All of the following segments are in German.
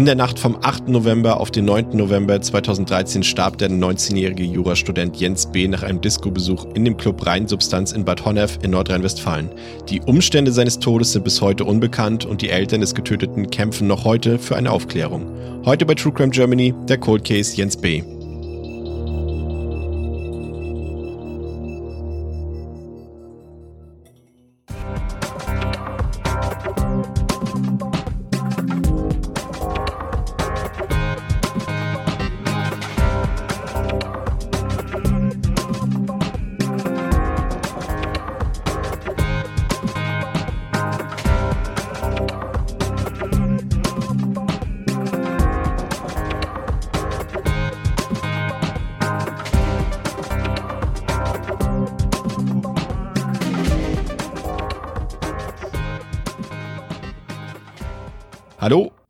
In der Nacht vom 8. November auf den 9. November 2013 starb der 19-jährige Jurastudent Jens B. nach einem Disco-Besuch in dem Club Rheinsubstanz in Bad Honnef in Nordrhein-Westfalen. Die Umstände seines Todes sind bis heute unbekannt und die Eltern des Getöteten kämpfen noch heute für eine Aufklärung. Heute bei True Crime Germany der Cold Case Jens B.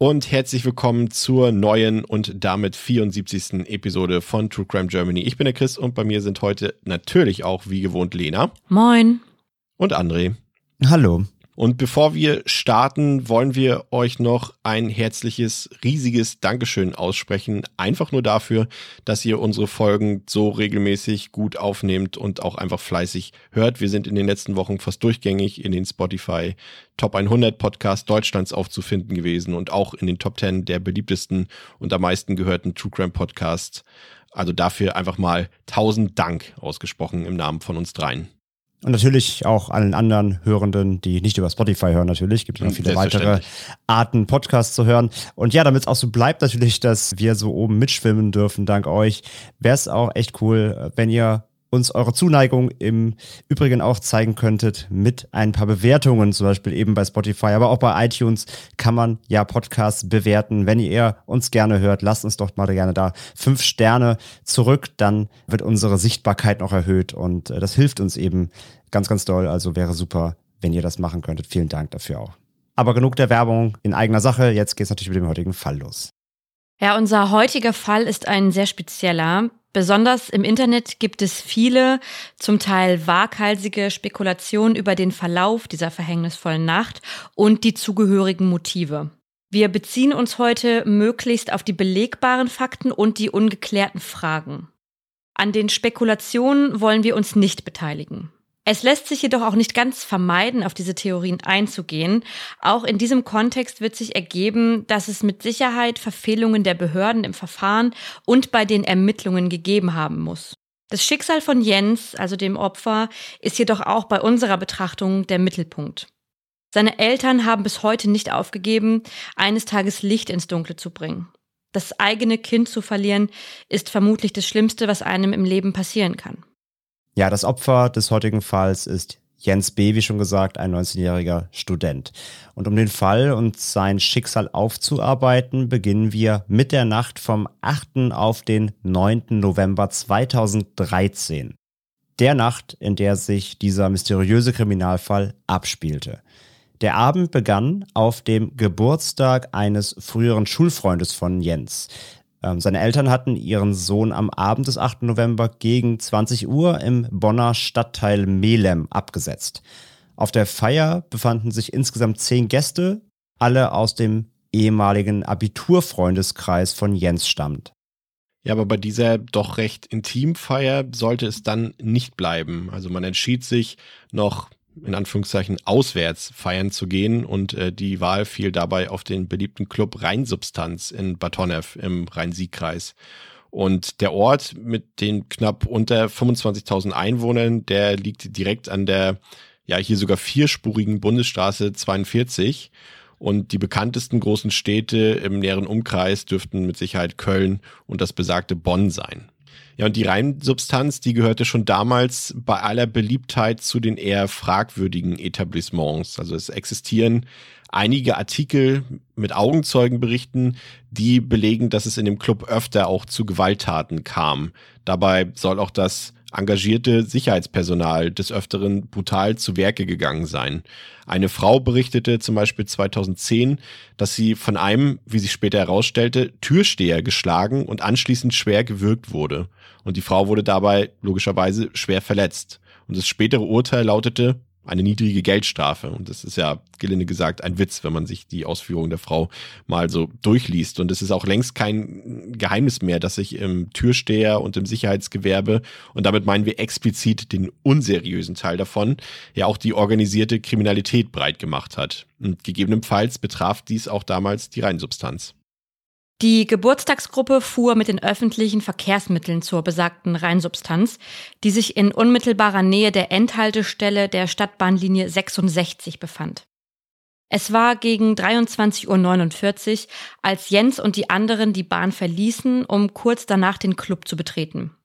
und herzlich willkommen zur neuen und damit 74. Episode von True Crime Germany. Ich bin der Chris und bei mir sind heute natürlich auch wie gewohnt Lena. Moin. Und André. Hallo. Und bevor wir starten, wollen wir euch noch ein herzliches, riesiges Dankeschön aussprechen. Einfach nur dafür, dass ihr unsere Folgen so regelmäßig gut aufnehmt und auch einfach fleißig hört. Wir sind in den letzten Wochen fast durchgängig in den Spotify Top 100 Podcasts Deutschlands aufzufinden gewesen und auch in den Top 10 der beliebtesten und am meisten gehörten True Crime Podcasts. Also dafür einfach mal tausend Dank ausgesprochen im Namen von uns dreien. Und natürlich auch allen anderen Hörenden, die nicht über Spotify hören, natürlich. Gibt es noch viele weitere Arten, Podcasts zu hören. Und ja, damit es auch so bleibt, natürlich, dass wir so oben mitschwimmen dürfen, dank euch, wäre es auch echt cool, wenn ihr uns eure Zuneigung im Übrigen auch zeigen könntet mit ein paar Bewertungen, zum Beispiel eben bei Spotify, aber auch bei iTunes kann man ja Podcasts bewerten. Wenn ihr uns gerne hört, lasst uns doch mal gerne da fünf Sterne zurück, dann wird unsere Sichtbarkeit noch erhöht und äh, das hilft uns eben ganz, ganz doll. Also wäre super, wenn ihr das machen könntet. Vielen Dank dafür auch. Aber genug der Werbung in eigener Sache. Jetzt geht es natürlich mit dem heutigen Fall los. Ja, unser heutiger Fall ist ein sehr spezieller. Besonders im Internet gibt es viele, zum Teil waghalsige Spekulationen über den Verlauf dieser verhängnisvollen Nacht und die zugehörigen Motive. Wir beziehen uns heute möglichst auf die belegbaren Fakten und die ungeklärten Fragen. An den Spekulationen wollen wir uns nicht beteiligen. Es lässt sich jedoch auch nicht ganz vermeiden, auf diese Theorien einzugehen. Auch in diesem Kontext wird sich ergeben, dass es mit Sicherheit Verfehlungen der Behörden im Verfahren und bei den Ermittlungen gegeben haben muss. Das Schicksal von Jens, also dem Opfer, ist jedoch auch bei unserer Betrachtung der Mittelpunkt. Seine Eltern haben bis heute nicht aufgegeben, eines Tages Licht ins Dunkle zu bringen. Das eigene Kind zu verlieren, ist vermutlich das Schlimmste, was einem im Leben passieren kann. Ja, das Opfer des heutigen Falls ist Jens B., wie schon gesagt, ein 19-jähriger Student. Und um den Fall und sein Schicksal aufzuarbeiten, beginnen wir mit der Nacht vom 8. auf den 9. November 2013. Der Nacht, in der sich dieser mysteriöse Kriminalfall abspielte. Der Abend begann auf dem Geburtstag eines früheren Schulfreundes von Jens. Ähm, seine Eltern hatten ihren Sohn am Abend des 8. November gegen 20 Uhr im Bonner Stadtteil Melem abgesetzt. Auf der Feier befanden sich insgesamt zehn Gäste, alle aus dem ehemaligen Abiturfreundeskreis von Jens stammt. Ja, aber bei dieser doch recht intim Feier sollte es dann nicht bleiben. Also man entschied sich noch in Anführungszeichen auswärts feiern zu gehen und äh, die Wahl fiel dabei auf den beliebten Club Rheinsubstanz in Batonev im Rhein-Sieg-Kreis. Und der Ort mit den knapp unter 25.000 Einwohnern, der liegt direkt an der, ja, hier sogar vierspurigen Bundesstraße 42. Und die bekanntesten großen Städte im näheren Umkreis dürften mit Sicherheit Köln und das besagte Bonn sein. Ja, und die Reinsubstanz, die gehörte schon damals bei aller Beliebtheit zu den eher fragwürdigen Etablissements. Also es existieren einige Artikel mit Augenzeugenberichten, die belegen, dass es in dem Club öfter auch zu Gewalttaten kam. Dabei soll auch das engagierte Sicherheitspersonal des Öfteren brutal zu Werke gegangen sein. Eine Frau berichtete zum Beispiel 2010, dass sie von einem, wie sich später herausstellte, Türsteher geschlagen und anschließend schwer gewürgt wurde. Und die Frau wurde dabei logischerweise schwer verletzt. Und das spätere Urteil lautete eine niedrige Geldstrafe. Und das ist ja, gelinde gesagt, ein Witz, wenn man sich die Ausführungen der Frau mal so durchliest. Und es ist auch längst kein Geheimnis mehr, dass sich im Türsteher und im Sicherheitsgewerbe, und damit meinen wir explizit den unseriösen Teil davon, ja auch die organisierte Kriminalität breit gemacht hat. Und gegebenenfalls betraf dies auch damals die Reinsubstanz. Die Geburtstagsgruppe fuhr mit den öffentlichen Verkehrsmitteln zur besagten Rheinsubstanz, die sich in unmittelbarer Nähe der Endhaltestelle der Stadtbahnlinie 66 befand. Es war gegen 23.49 Uhr, als Jens und die anderen die Bahn verließen, um kurz danach den Club zu betreten.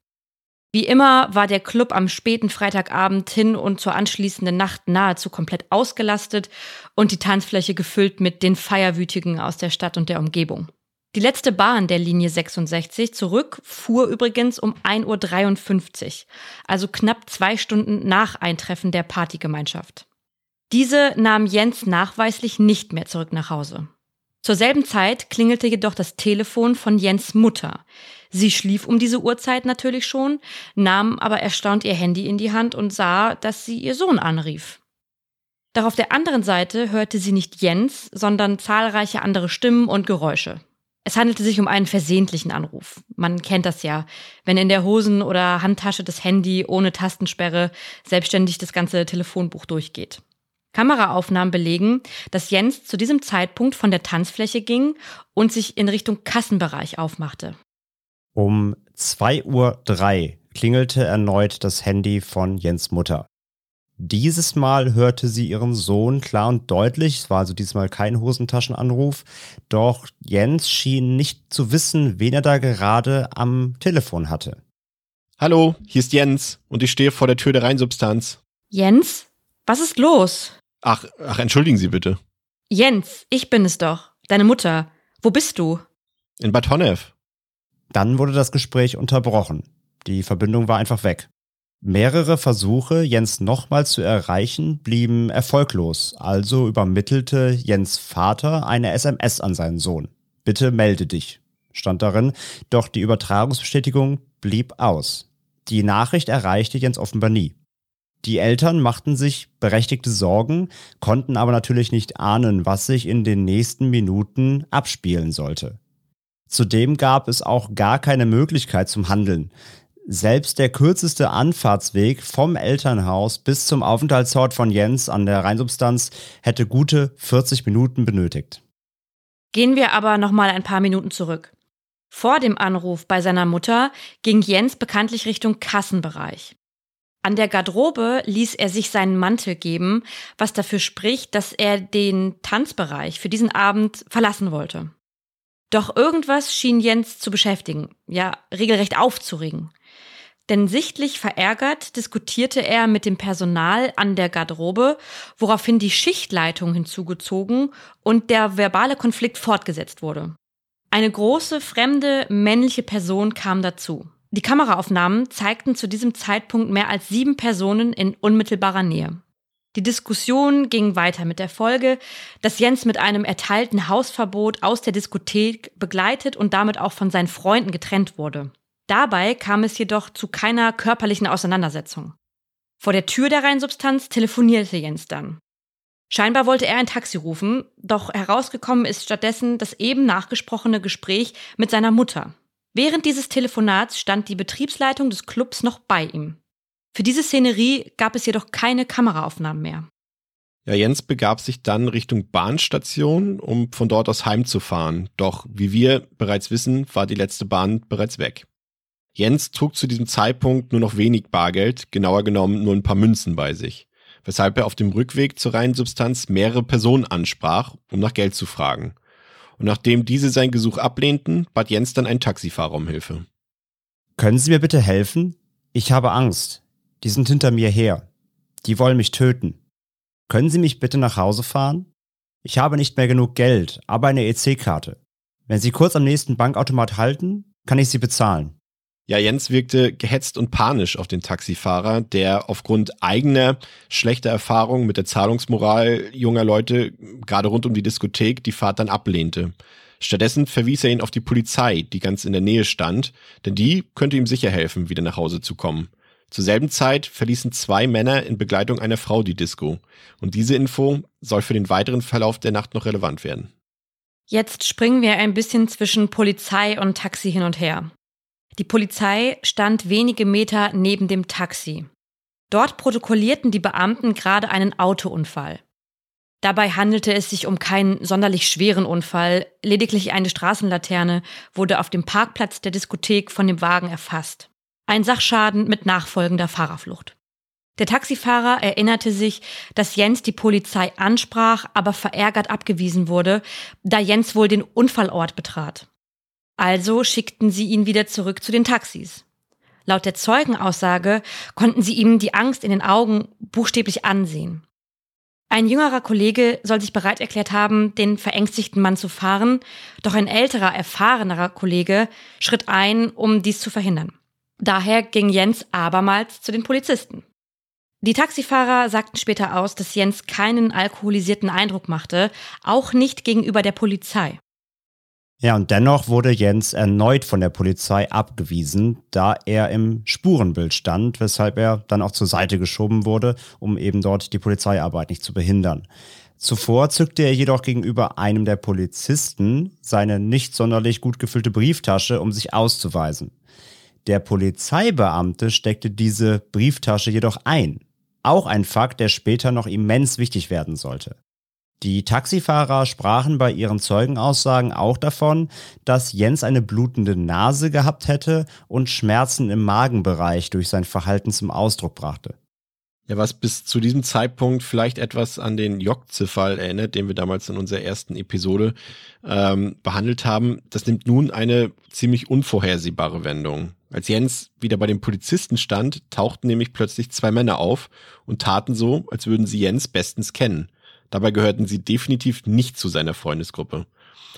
Wie immer war der Club am späten Freitagabend hin und zur anschließenden Nacht nahezu komplett ausgelastet und die Tanzfläche gefüllt mit den Feierwütigen aus der Stadt und der Umgebung. Die letzte Bahn der Linie 66 zurück fuhr übrigens um 1.53 Uhr, also knapp zwei Stunden nach Eintreffen der Partygemeinschaft. Diese nahm Jens nachweislich nicht mehr zurück nach Hause. Zur selben Zeit klingelte jedoch das Telefon von Jens Mutter. Sie schlief um diese Uhrzeit natürlich schon, nahm aber erstaunt ihr Handy in die Hand und sah, dass sie ihr Sohn anrief. Doch auf der anderen Seite hörte sie nicht Jens, sondern zahlreiche andere Stimmen und Geräusche. Es handelte sich um einen versehentlichen Anruf. Man kennt das ja, wenn in der Hosen- oder Handtasche das Handy ohne Tastensperre selbstständig das ganze Telefonbuch durchgeht. Kameraaufnahmen belegen, dass Jens zu diesem Zeitpunkt von der Tanzfläche ging und sich in Richtung Kassenbereich aufmachte. Um 2.03 Uhr klingelte erneut das Handy von Jens Mutter. Dieses Mal hörte sie ihren Sohn klar und deutlich. Es war also diesmal kein Hosentaschenanruf. Doch Jens schien nicht zu wissen, wen er da gerade am Telefon hatte. Hallo, hier ist Jens und ich stehe vor der Tür der Reinsubstanz. Jens? Was ist los? Ach, ach, entschuldigen Sie bitte. Jens, ich bin es doch. Deine Mutter. Wo bist du? In Bad Honnef. Dann wurde das Gespräch unterbrochen. Die Verbindung war einfach weg. Mehrere Versuche, Jens nochmal zu erreichen, blieben erfolglos, also übermittelte Jens Vater eine SMS an seinen Sohn. Bitte melde dich, stand darin, doch die Übertragungsbestätigung blieb aus. Die Nachricht erreichte Jens offenbar nie. Die Eltern machten sich berechtigte Sorgen, konnten aber natürlich nicht ahnen, was sich in den nächsten Minuten abspielen sollte. Zudem gab es auch gar keine Möglichkeit zum Handeln. Selbst der kürzeste Anfahrtsweg vom Elternhaus bis zum Aufenthaltsort von Jens an der Rheinsubstanz hätte gute 40 Minuten benötigt. Gehen wir aber noch mal ein paar Minuten zurück. Vor dem Anruf bei seiner Mutter ging Jens bekanntlich Richtung Kassenbereich. An der Garderobe ließ er sich seinen Mantel geben, was dafür spricht, dass er den Tanzbereich für diesen Abend verlassen wollte. Doch irgendwas schien Jens zu beschäftigen, ja, regelrecht aufzuregen. Denn sichtlich verärgert diskutierte er mit dem Personal an der Garderobe, woraufhin die Schichtleitung hinzugezogen und der verbale Konflikt fortgesetzt wurde. Eine große, fremde, männliche Person kam dazu. Die Kameraaufnahmen zeigten zu diesem Zeitpunkt mehr als sieben Personen in unmittelbarer Nähe. Die Diskussion ging weiter mit der Folge, dass Jens mit einem erteilten Hausverbot aus der Diskothek begleitet und damit auch von seinen Freunden getrennt wurde. Dabei kam es jedoch zu keiner körperlichen Auseinandersetzung. Vor der Tür der Reinsubstanz telefonierte Jens dann. Scheinbar wollte er ein Taxi rufen, doch herausgekommen ist stattdessen das eben nachgesprochene Gespräch mit seiner Mutter. Während dieses Telefonats stand die Betriebsleitung des Clubs noch bei ihm. Für diese Szenerie gab es jedoch keine Kameraaufnahmen mehr. Ja, Jens begab sich dann Richtung Bahnstation, um von dort aus heimzufahren. Doch wie wir bereits wissen, war die letzte Bahn bereits weg. Jens trug zu diesem Zeitpunkt nur noch wenig Bargeld, genauer genommen nur ein paar Münzen bei sich, weshalb er auf dem Rückweg zur reinen Substanz mehrere Personen ansprach, um nach Geld zu fragen. Und nachdem diese sein Gesuch ablehnten, bat Jens dann einen Taxifahrer um Hilfe. Können Sie mir bitte helfen? Ich habe Angst. Die sind hinter mir her. Die wollen mich töten. Können Sie mich bitte nach Hause fahren? Ich habe nicht mehr genug Geld, aber eine EC-Karte. Wenn Sie kurz am nächsten Bankautomat halten, kann ich Sie bezahlen. Ja, Jens wirkte gehetzt und panisch auf den Taxifahrer, der aufgrund eigener schlechter Erfahrungen mit der Zahlungsmoral junger Leute, gerade rund um die Diskothek, die Fahrt dann ablehnte. Stattdessen verwies er ihn auf die Polizei, die ganz in der Nähe stand, denn die könnte ihm sicher helfen, wieder nach Hause zu kommen. Zur selben Zeit verließen zwei Männer in Begleitung einer Frau die Disco. Und diese Info soll für den weiteren Verlauf der Nacht noch relevant werden. Jetzt springen wir ein bisschen zwischen Polizei und Taxi hin und her. Die Polizei stand wenige Meter neben dem Taxi. Dort protokollierten die Beamten gerade einen Autounfall. Dabei handelte es sich um keinen sonderlich schweren Unfall, lediglich eine Straßenlaterne wurde auf dem Parkplatz der Diskothek von dem Wagen erfasst. Ein Sachschaden mit nachfolgender Fahrerflucht. Der Taxifahrer erinnerte sich, dass Jens die Polizei ansprach, aber verärgert abgewiesen wurde, da Jens wohl den Unfallort betrat. Also schickten sie ihn wieder zurück zu den Taxis. Laut der Zeugenaussage konnten sie ihm die Angst in den Augen buchstäblich ansehen. Ein jüngerer Kollege soll sich bereit erklärt haben, den verängstigten Mann zu fahren, doch ein älterer, erfahrenerer Kollege schritt ein, um dies zu verhindern. Daher ging Jens abermals zu den Polizisten. Die Taxifahrer sagten später aus, dass Jens keinen alkoholisierten Eindruck machte, auch nicht gegenüber der Polizei. Ja, und dennoch wurde Jens erneut von der Polizei abgewiesen, da er im Spurenbild stand, weshalb er dann auch zur Seite geschoben wurde, um eben dort die Polizeiarbeit nicht zu behindern. Zuvor zückte er jedoch gegenüber einem der Polizisten seine nicht sonderlich gut gefüllte Brieftasche, um sich auszuweisen. Der Polizeibeamte steckte diese Brieftasche jedoch ein. Auch ein Fakt, der später noch immens wichtig werden sollte. Die Taxifahrer sprachen bei ihren Zeugenaussagen auch davon, dass Jens eine blutende Nase gehabt hätte und Schmerzen im Magenbereich durch sein Verhalten zum Ausdruck brachte. Ja, was bis zu diesem Zeitpunkt vielleicht etwas an den Jokze-Fall erinnert, den wir damals in unserer ersten Episode ähm, behandelt haben, das nimmt nun eine ziemlich unvorhersehbare Wendung. Als Jens wieder bei den Polizisten stand, tauchten nämlich plötzlich zwei Männer auf und taten so, als würden sie Jens bestens kennen. Dabei gehörten sie definitiv nicht zu seiner Freundesgruppe.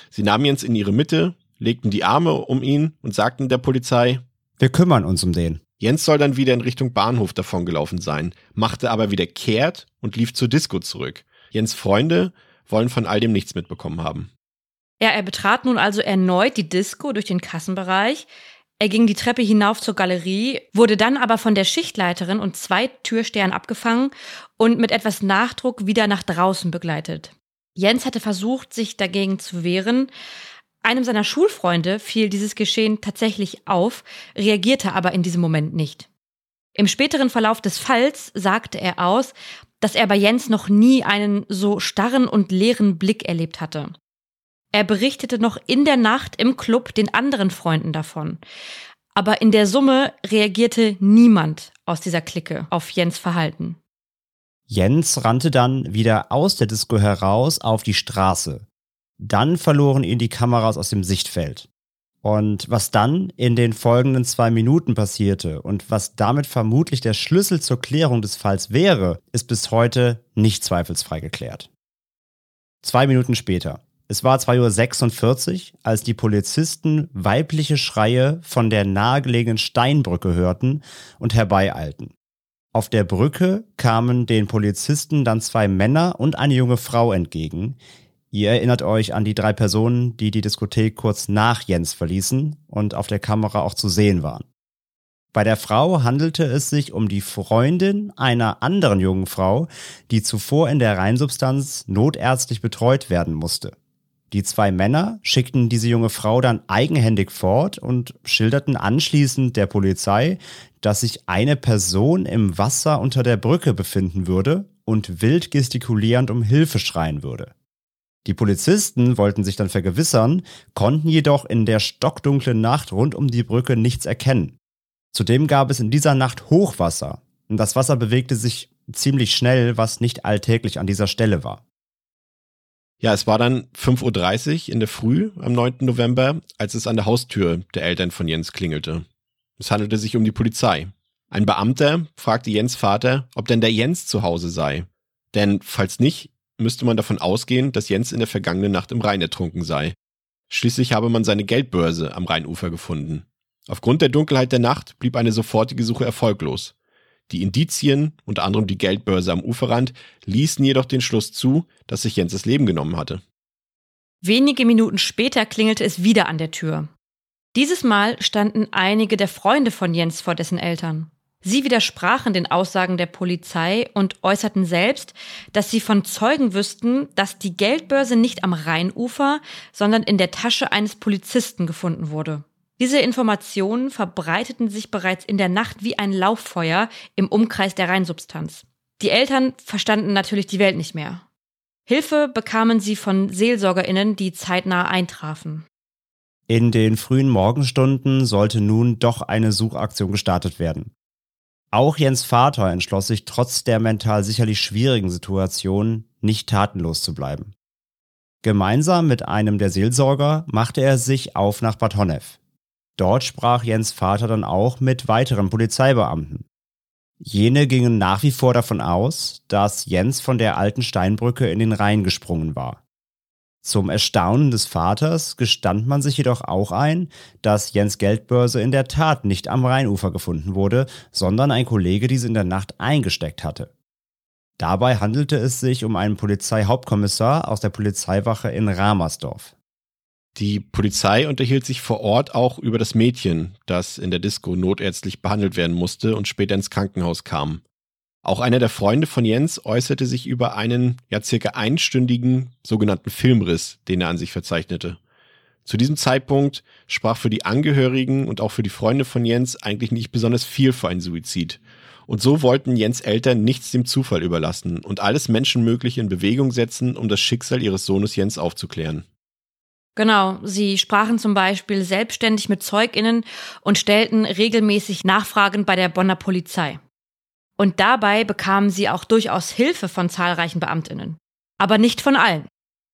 Sie nahmen Jens in ihre Mitte, legten die Arme um ihn und sagten der Polizei, wir kümmern uns um den. Jens soll dann wieder in Richtung Bahnhof davongelaufen sein, machte aber wieder kehrt und lief zur Disco zurück. Jens Freunde wollen von all dem nichts mitbekommen haben. Ja, er betrat nun also erneut die Disco durch den Kassenbereich. Er ging die Treppe hinauf zur Galerie, wurde dann aber von der Schichtleiterin und zwei Türstern abgefangen und mit etwas Nachdruck wieder nach draußen begleitet. Jens hatte versucht, sich dagegen zu wehren, einem seiner Schulfreunde fiel dieses Geschehen tatsächlich auf, reagierte aber in diesem Moment nicht. Im späteren Verlauf des Falls sagte er aus, dass er bei Jens noch nie einen so starren und leeren Blick erlebt hatte. Er berichtete noch in der Nacht im Club den anderen Freunden davon. Aber in der Summe reagierte niemand aus dieser Clique auf Jens Verhalten. Jens rannte dann wieder aus der Disco heraus auf die Straße. Dann verloren ihn die Kameras aus dem Sichtfeld. Und was dann in den folgenden zwei Minuten passierte und was damit vermutlich der Schlüssel zur Klärung des Falls wäre, ist bis heute nicht zweifelsfrei geklärt. Zwei Minuten später. Es war 2.46 Uhr, als die Polizisten weibliche Schreie von der nahegelegenen Steinbrücke hörten und herbeieilten. Auf der Brücke kamen den Polizisten dann zwei Männer und eine junge Frau entgegen, Ihr erinnert euch an die drei Personen, die die Diskothek kurz nach Jens verließen und auf der Kamera auch zu sehen waren. Bei der Frau handelte es sich um die Freundin einer anderen jungen Frau, die zuvor in der Reinsubstanz notärztlich betreut werden musste. Die zwei Männer schickten diese junge Frau dann eigenhändig fort und schilderten anschließend der Polizei, dass sich eine Person im Wasser unter der Brücke befinden würde und wild gestikulierend um Hilfe schreien würde. Die Polizisten wollten sich dann vergewissern, konnten jedoch in der stockdunklen Nacht rund um die Brücke nichts erkennen. Zudem gab es in dieser Nacht Hochwasser und das Wasser bewegte sich ziemlich schnell, was nicht alltäglich an dieser Stelle war. Ja, es war dann 5.30 Uhr in der Früh am 9. November, als es an der Haustür der Eltern von Jens klingelte. Es handelte sich um die Polizei. Ein Beamter fragte Jens Vater, ob denn der Jens zu Hause sei. Denn falls nicht, müsste man davon ausgehen, dass Jens in der vergangenen Nacht im Rhein ertrunken sei. Schließlich habe man seine Geldbörse am Rheinufer gefunden. Aufgrund der Dunkelheit der Nacht blieb eine sofortige Suche erfolglos. Die Indizien, unter anderem die Geldbörse am Uferrand, ließen jedoch den Schluss zu, dass sich Jens das Leben genommen hatte. Wenige Minuten später klingelte es wieder an der Tür. Dieses Mal standen einige der Freunde von Jens vor dessen Eltern. Sie widersprachen den Aussagen der Polizei und äußerten selbst, dass sie von Zeugen wüssten, dass die Geldbörse nicht am Rheinufer, sondern in der Tasche eines Polizisten gefunden wurde. Diese Informationen verbreiteten sich bereits in der Nacht wie ein Lauffeuer im Umkreis der Rheinsubstanz. Die Eltern verstanden natürlich die Welt nicht mehr. Hilfe bekamen sie von Seelsorgerinnen, die zeitnah eintrafen. In den frühen Morgenstunden sollte nun doch eine Suchaktion gestartet werden. Auch Jens Vater entschloss sich trotz der mental sicherlich schwierigen Situation nicht tatenlos zu bleiben. Gemeinsam mit einem der Seelsorger machte er sich auf nach Bad Honnef. Dort sprach Jens Vater dann auch mit weiteren Polizeibeamten. Jene gingen nach wie vor davon aus, dass Jens von der alten Steinbrücke in den Rhein gesprungen war. Zum Erstaunen des Vaters gestand man sich jedoch auch ein, dass Jens Geldbörse in der Tat nicht am Rheinufer gefunden wurde, sondern ein Kollege diese in der Nacht eingesteckt hatte. Dabei handelte es sich um einen Polizeihauptkommissar aus der Polizeiwache in Ramersdorf. Die Polizei unterhielt sich vor Ort auch über das Mädchen, das in der Disco notärztlich behandelt werden musste und später ins Krankenhaus kam. Auch einer der Freunde von Jens äußerte sich über einen ja circa einstündigen sogenannten Filmriss, den er an sich verzeichnete. Zu diesem Zeitpunkt sprach für die Angehörigen und auch für die Freunde von Jens eigentlich nicht besonders viel für einen Suizid. Und so wollten Jens Eltern nichts dem Zufall überlassen und alles Menschenmögliche in Bewegung setzen, um das Schicksal ihres Sohnes Jens aufzuklären. Genau, sie sprachen zum Beispiel selbstständig mit Zeuginnen und stellten regelmäßig Nachfragen bei der Bonner Polizei. Und dabei bekamen sie auch durchaus Hilfe von zahlreichen Beamtinnen. Aber nicht von allen.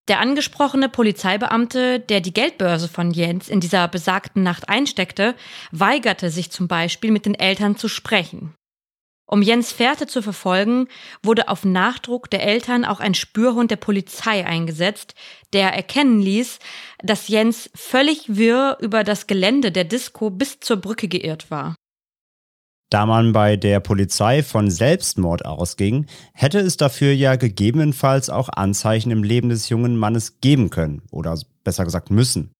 Der angesprochene Polizeibeamte, der die Geldbörse von Jens in dieser besagten Nacht einsteckte, weigerte sich zum Beispiel mit den Eltern zu sprechen. Um Jens Fährte zu verfolgen, wurde auf Nachdruck der Eltern auch ein Spürhund der Polizei eingesetzt, der erkennen ließ, dass Jens völlig wirr über das Gelände der Disco bis zur Brücke geirrt war. Da man bei der Polizei von Selbstmord ausging, hätte es dafür ja gegebenenfalls auch Anzeichen im Leben des jungen Mannes geben können oder besser gesagt müssen.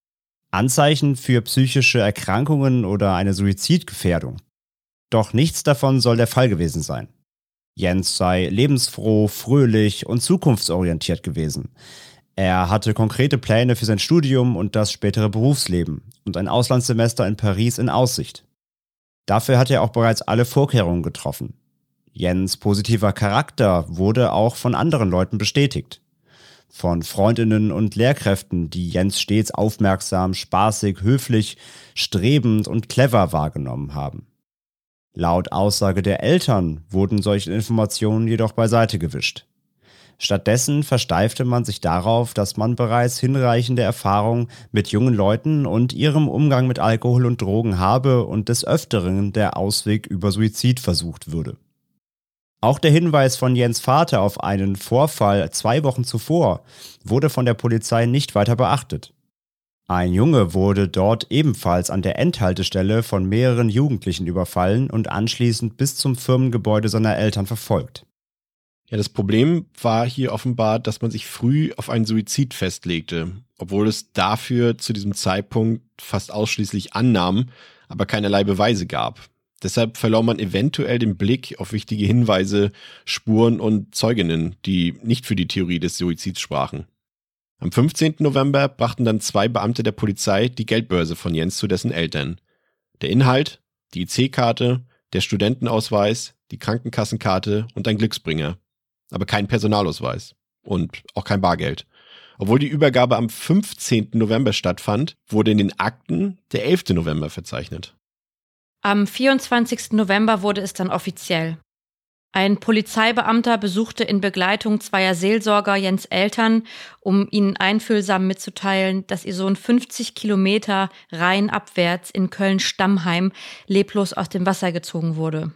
Anzeichen für psychische Erkrankungen oder eine Suizidgefährdung. Doch nichts davon soll der Fall gewesen sein. Jens sei lebensfroh, fröhlich und zukunftsorientiert gewesen. Er hatte konkrete Pläne für sein Studium und das spätere Berufsleben und ein Auslandssemester in Paris in Aussicht. Dafür hat er auch bereits alle Vorkehrungen getroffen. Jens positiver Charakter wurde auch von anderen Leuten bestätigt. Von Freundinnen und Lehrkräften, die Jens stets aufmerksam, spaßig, höflich, strebend und clever wahrgenommen haben. Laut Aussage der Eltern wurden solche Informationen jedoch beiseite gewischt. Stattdessen versteifte man sich darauf, dass man bereits hinreichende Erfahrung mit jungen Leuten und ihrem Umgang mit Alkohol und Drogen habe und des Öfteren der Ausweg über Suizid versucht würde. Auch der Hinweis von Jens Vater auf einen Vorfall zwei Wochen zuvor wurde von der Polizei nicht weiter beachtet. Ein Junge wurde dort ebenfalls an der Endhaltestelle von mehreren Jugendlichen überfallen und anschließend bis zum Firmengebäude seiner Eltern verfolgt. Ja, das Problem war hier offenbar, dass man sich früh auf einen Suizid festlegte, obwohl es dafür zu diesem Zeitpunkt fast ausschließlich Annahmen, aber keinerlei Beweise gab. Deshalb verlor man eventuell den Blick auf wichtige Hinweise, Spuren und Zeuginnen, die nicht für die Theorie des Suizids sprachen. Am 15. November brachten dann zwei Beamte der Polizei die Geldbörse von Jens zu dessen Eltern. Der Inhalt, die IC-Karte, der Studentenausweis, die Krankenkassenkarte und ein Glücksbringer aber kein Personalausweis und auch kein Bargeld. Obwohl die Übergabe am 15. November stattfand, wurde in den Akten der 11. November verzeichnet. Am 24. November wurde es dann offiziell. Ein Polizeibeamter besuchte in Begleitung zweier Seelsorger Jens Eltern, um ihnen einfühlsam mitzuteilen, dass ihr Sohn 50 Kilometer rheinabwärts in Köln-Stammheim leblos aus dem Wasser gezogen wurde.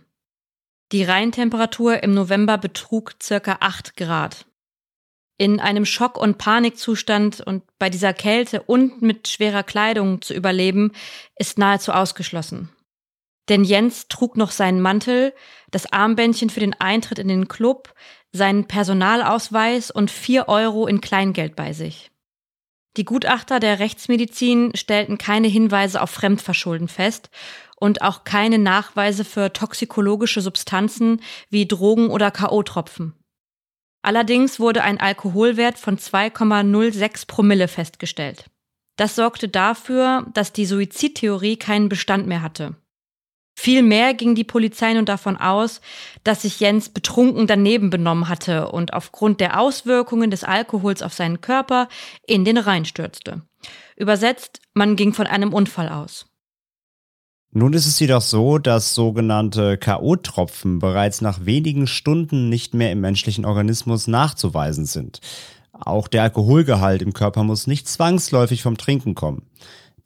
Die Rheintemperatur im November betrug circa 8 Grad. In einem Schock- und Panikzustand und bei dieser Kälte und mit schwerer Kleidung zu überleben, ist nahezu ausgeschlossen. Denn Jens trug noch seinen Mantel, das Armbändchen für den Eintritt in den Club, seinen Personalausweis und vier Euro in Kleingeld bei sich. Die Gutachter der Rechtsmedizin stellten keine Hinweise auf Fremdverschulden fest und auch keine Nachweise für toxikologische Substanzen wie Drogen oder K.O.-Tropfen. Allerdings wurde ein Alkoholwert von 2,06 Promille festgestellt. Das sorgte dafür, dass die Suizidtheorie keinen Bestand mehr hatte. Vielmehr ging die Polizei nun davon aus, dass sich Jens betrunken daneben benommen hatte und aufgrund der Auswirkungen des Alkohols auf seinen Körper in den Rhein stürzte. Übersetzt, man ging von einem Unfall aus. Nun ist es jedoch so, dass sogenannte KO-Tropfen bereits nach wenigen Stunden nicht mehr im menschlichen Organismus nachzuweisen sind. Auch der Alkoholgehalt im Körper muss nicht zwangsläufig vom Trinken kommen.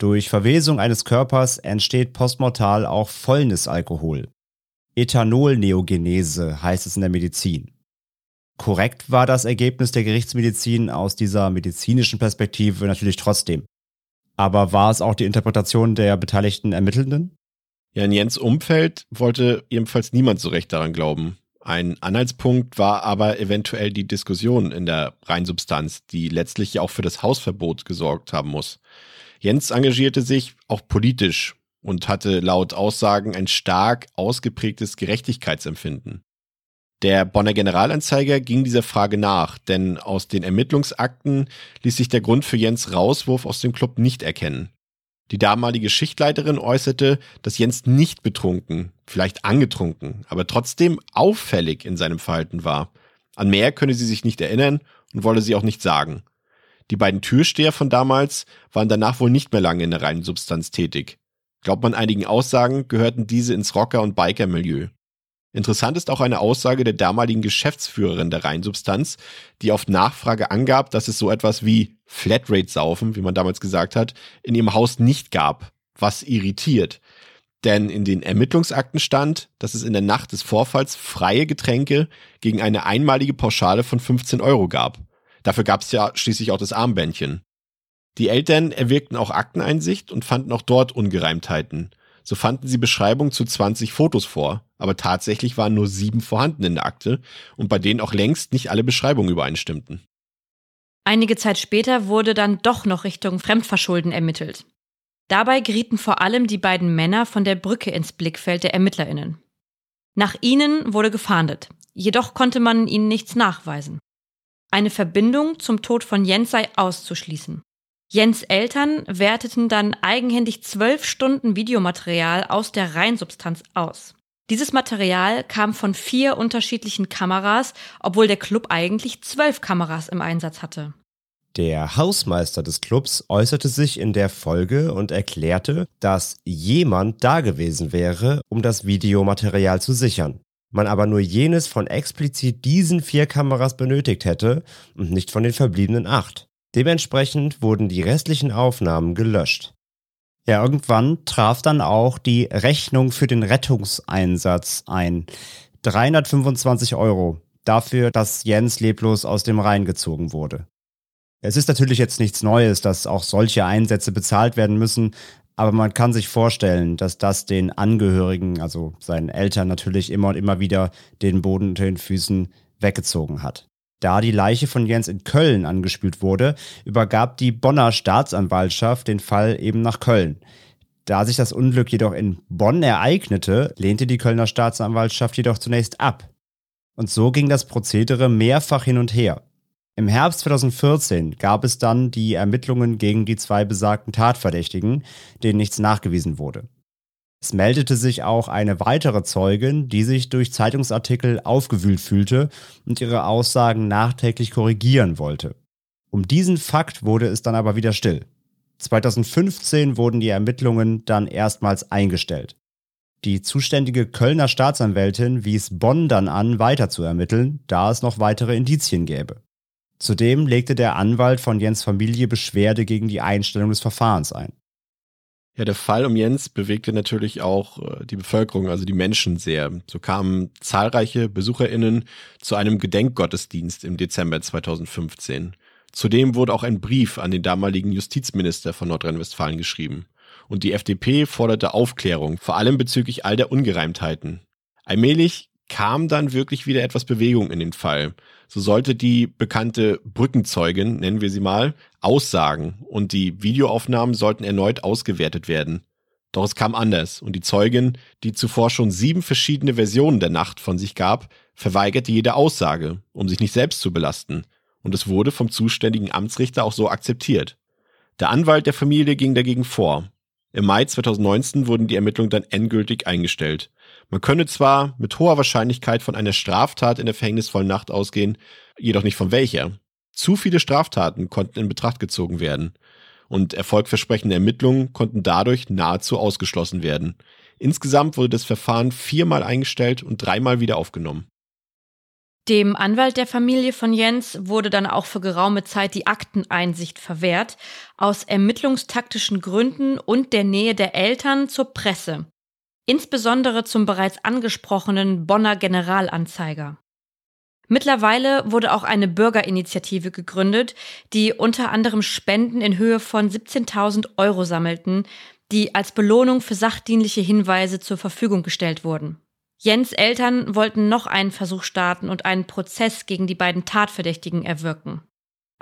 Durch Verwesung eines Körpers entsteht postmortal auch Fäulnisalkohol. Ethanolneogenese heißt es in der Medizin. Korrekt war das Ergebnis der Gerichtsmedizin aus dieser medizinischen Perspektive natürlich trotzdem. Aber war es auch die Interpretation der beteiligten Ermittelnden? Ja, in Jens Umfeld wollte ebenfalls niemand so recht daran glauben. Ein Anhaltspunkt war aber eventuell die Diskussion in der Reinsubstanz, die letztlich auch für das Hausverbot gesorgt haben muss. Jens engagierte sich auch politisch und hatte laut Aussagen ein stark ausgeprägtes Gerechtigkeitsempfinden. Der Bonner Generalanzeiger ging dieser Frage nach, denn aus den Ermittlungsakten ließ sich der Grund für Jens Rauswurf aus dem Club nicht erkennen. Die damalige Schichtleiterin äußerte, dass Jens nicht betrunken, vielleicht angetrunken, aber trotzdem auffällig in seinem Verhalten war. An mehr könne sie sich nicht erinnern und wolle sie auch nicht sagen. Die beiden Türsteher von damals waren danach wohl nicht mehr lange in der reinen Substanz tätig. Glaubt man einigen Aussagen, gehörten diese ins Rocker- und Biker-Milieu. Interessant ist auch eine Aussage der damaligen Geschäftsführerin der Reinsubstanz, die auf Nachfrage angab, dass es so etwas wie Flatrate-Saufen, wie man damals gesagt hat, in ihrem Haus nicht gab, was irritiert. Denn in den Ermittlungsakten stand, dass es in der Nacht des Vorfalls freie Getränke gegen eine einmalige Pauschale von 15 Euro gab. Dafür gab es ja schließlich auch das Armbändchen. Die Eltern erwirkten auch Akteneinsicht und fanden auch dort Ungereimtheiten. So fanden sie Beschreibungen zu 20 Fotos vor, aber tatsächlich waren nur sieben vorhanden in der Akte und bei denen auch längst nicht alle Beschreibungen übereinstimmten. Einige Zeit später wurde dann doch noch Richtung Fremdverschulden ermittelt. Dabei gerieten vor allem die beiden Männer von der Brücke ins Blickfeld der Ermittlerinnen. Nach ihnen wurde gefahndet, jedoch konnte man ihnen nichts nachweisen. Eine Verbindung zum Tod von Jens sei auszuschließen. Jens Eltern werteten dann eigenhändig zwölf Stunden Videomaterial aus der Reinsubstanz aus. Dieses Material kam von vier unterschiedlichen Kameras, obwohl der Club eigentlich zwölf Kameras im Einsatz hatte. Der Hausmeister des Clubs äußerte sich in der Folge und erklärte, dass jemand da gewesen wäre, um das Videomaterial zu sichern. Man aber nur jenes von explizit diesen vier Kameras benötigt hätte und nicht von den verbliebenen acht. Dementsprechend wurden die restlichen Aufnahmen gelöscht. Ja, irgendwann traf dann auch die Rechnung für den Rettungseinsatz ein. 325 Euro dafür, dass Jens leblos aus dem Rhein gezogen wurde. Es ist natürlich jetzt nichts Neues, dass auch solche Einsätze bezahlt werden müssen, aber man kann sich vorstellen, dass das den Angehörigen, also seinen Eltern natürlich immer und immer wieder den Boden unter den Füßen weggezogen hat. Da die Leiche von Jens in Köln angespült wurde, übergab die Bonner Staatsanwaltschaft den Fall eben nach Köln. Da sich das Unglück jedoch in Bonn ereignete, lehnte die Kölner Staatsanwaltschaft jedoch zunächst ab. Und so ging das Prozedere mehrfach hin und her. Im Herbst 2014 gab es dann die Ermittlungen gegen die zwei besagten Tatverdächtigen, denen nichts nachgewiesen wurde. Es meldete sich auch eine weitere Zeugin, die sich durch Zeitungsartikel aufgewühlt fühlte und ihre Aussagen nachträglich korrigieren wollte. Um diesen Fakt wurde es dann aber wieder still. 2015 wurden die Ermittlungen dann erstmals eingestellt. Die zuständige Kölner Staatsanwältin wies Bonn dann an, weiter zu ermitteln, da es noch weitere Indizien gäbe. Zudem legte der Anwalt von Jens Familie Beschwerde gegen die Einstellung des Verfahrens ein. Ja, der Fall um Jens bewegte natürlich auch äh, die Bevölkerung, also die Menschen sehr. So kamen zahlreiche BesucherInnen zu einem Gedenkgottesdienst im Dezember 2015. Zudem wurde auch ein Brief an den damaligen Justizminister von Nordrhein-Westfalen geschrieben. Und die FDP forderte Aufklärung, vor allem bezüglich all der Ungereimtheiten. Allmählich kam dann wirklich wieder etwas Bewegung in den Fall. So sollte die bekannte Brückenzeugin, nennen wir sie mal, aussagen und die Videoaufnahmen sollten erneut ausgewertet werden. Doch es kam anders und die Zeugin, die zuvor schon sieben verschiedene Versionen der Nacht von sich gab, verweigerte jede Aussage, um sich nicht selbst zu belasten. Und es wurde vom zuständigen Amtsrichter auch so akzeptiert. Der Anwalt der Familie ging dagegen vor. Im Mai 2019 wurden die Ermittlungen dann endgültig eingestellt. Man könne zwar mit hoher Wahrscheinlichkeit von einer Straftat in der verhängnisvollen Nacht ausgehen, jedoch nicht von welcher. Zu viele Straftaten konnten in Betracht gezogen werden und erfolgversprechende Ermittlungen konnten dadurch nahezu ausgeschlossen werden. Insgesamt wurde das Verfahren viermal eingestellt und dreimal wieder aufgenommen. Dem Anwalt der Familie von Jens wurde dann auch für geraume Zeit die Akteneinsicht verwehrt, aus ermittlungstaktischen Gründen und der Nähe der Eltern zur Presse insbesondere zum bereits angesprochenen Bonner Generalanzeiger. Mittlerweile wurde auch eine Bürgerinitiative gegründet, die unter anderem Spenden in Höhe von 17.000 Euro sammelten, die als Belohnung für sachdienliche Hinweise zur Verfügung gestellt wurden. Jens Eltern wollten noch einen Versuch starten und einen Prozess gegen die beiden Tatverdächtigen erwirken.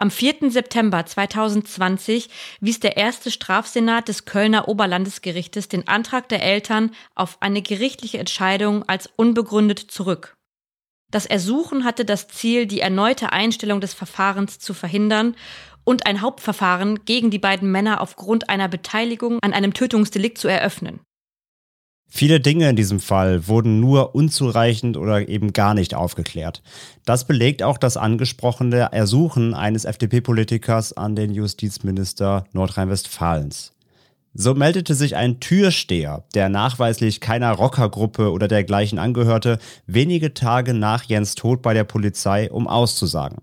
Am 4. September 2020 wies der erste Strafsenat des Kölner Oberlandesgerichtes den Antrag der Eltern auf eine gerichtliche Entscheidung als unbegründet zurück. Das Ersuchen hatte das Ziel, die erneute Einstellung des Verfahrens zu verhindern und ein Hauptverfahren gegen die beiden Männer aufgrund einer Beteiligung an einem Tötungsdelikt zu eröffnen. Viele Dinge in diesem Fall wurden nur unzureichend oder eben gar nicht aufgeklärt. Das belegt auch das angesprochene Ersuchen eines FDP-Politikers an den Justizminister Nordrhein-Westfalens. So meldete sich ein Türsteher, der nachweislich keiner Rockergruppe oder dergleichen angehörte, wenige Tage nach Jens Tod bei der Polizei, um auszusagen.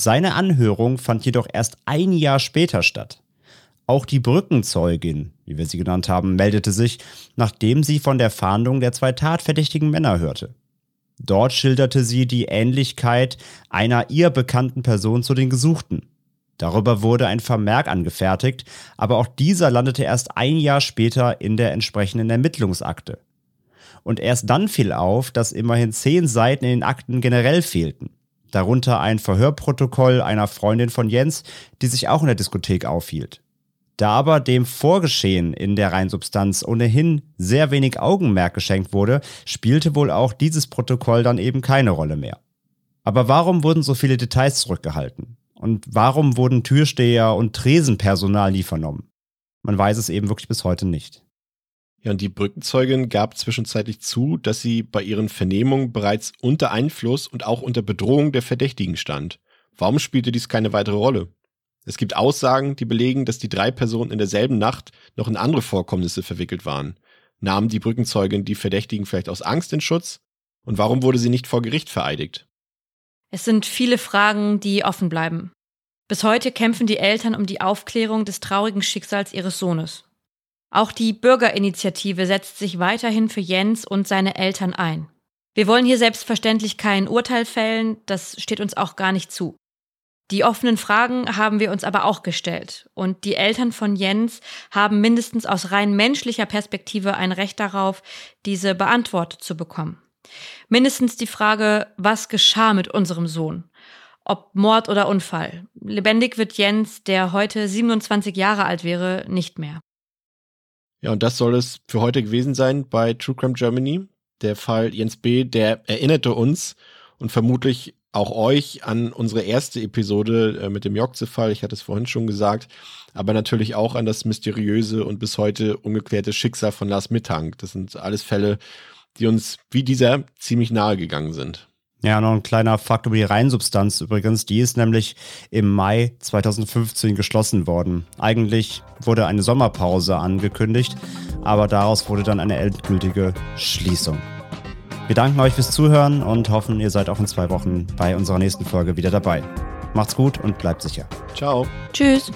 Seine Anhörung fand jedoch erst ein Jahr später statt. Auch die Brückenzeugin, wie wir sie genannt haben, meldete sich, nachdem sie von der Fahndung der zwei tatverdächtigen Männer hörte. Dort schilderte sie die Ähnlichkeit einer ihr bekannten Person zu den Gesuchten. Darüber wurde ein Vermerk angefertigt, aber auch dieser landete erst ein Jahr später in der entsprechenden Ermittlungsakte. Und erst dann fiel auf, dass immerhin zehn Seiten in den Akten generell fehlten. Darunter ein Verhörprotokoll einer Freundin von Jens, die sich auch in der Diskothek aufhielt. Da aber dem Vorgeschehen in der Reinsubstanz ohnehin sehr wenig Augenmerk geschenkt wurde, spielte wohl auch dieses Protokoll dann eben keine Rolle mehr. Aber warum wurden so viele Details zurückgehalten? Und warum wurden Türsteher und Tresenpersonal nie vernommen? Man weiß es eben wirklich bis heute nicht. Ja, und die Brückenzeugin gab zwischenzeitlich zu, dass sie bei ihren Vernehmungen bereits unter Einfluss und auch unter Bedrohung der Verdächtigen stand. Warum spielte dies keine weitere Rolle? Es gibt Aussagen, die belegen, dass die drei Personen in derselben Nacht noch in andere Vorkommnisse verwickelt waren. Nahmen die Brückenzeugin die Verdächtigen vielleicht aus Angst in Schutz? Und warum wurde sie nicht vor Gericht vereidigt? Es sind viele Fragen, die offen bleiben. Bis heute kämpfen die Eltern um die Aufklärung des traurigen Schicksals ihres Sohnes. Auch die Bürgerinitiative setzt sich weiterhin für Jens und seine Eltern ein. Wir wollen hier selbstverständlich kein Urteil fällen, das steht uns auch gar nicht zu. Die offenen Fragen haben wir uns aber auch gestellt. Und die Eltern von Jens haben mindestens aus rein menschlicher Perspektive ein Recht darauf, diese beantwortet zu bekommen. Mindestens die Frage, was geschah mit unserem Sohn? Ob Mord oder Unfall. Lebendig wird Jens, der heute 27 Jahre alt wäre, nicht mehr. Ja, und das soll es für heute gewesen sein bei True Crime Germany. Der Fall Jens B., der erinnerte uns und vermutlich auch euch an unsere erste Episode äh, mit dem Jokze-Fall. Ich hatte es vorhin schon gesagt. Aber natürlich auch an das mysteriöse und bis heute ungeklärte Schicksal von Lars Mittank. Das sind alles Fälle, die uns wie dieser ziemlich nahe gegangen sind. Ja, noch ein kleiner Fakt über die Reinsubstanz übrigens. Die ist nämlich im Mai 2015 geschlossen worden. Eigentlich wurde eine Sommerpause angekündigt, aber daraus wurde dann eine endgültige Schließung. Wir danken euch fürs Zuhören und hoffen, ihr seid auch in zwei Wochen bei unserer nächsten Folge wieder dabei. Macht's gut und bleibt sicher. Ciao. Tschüss.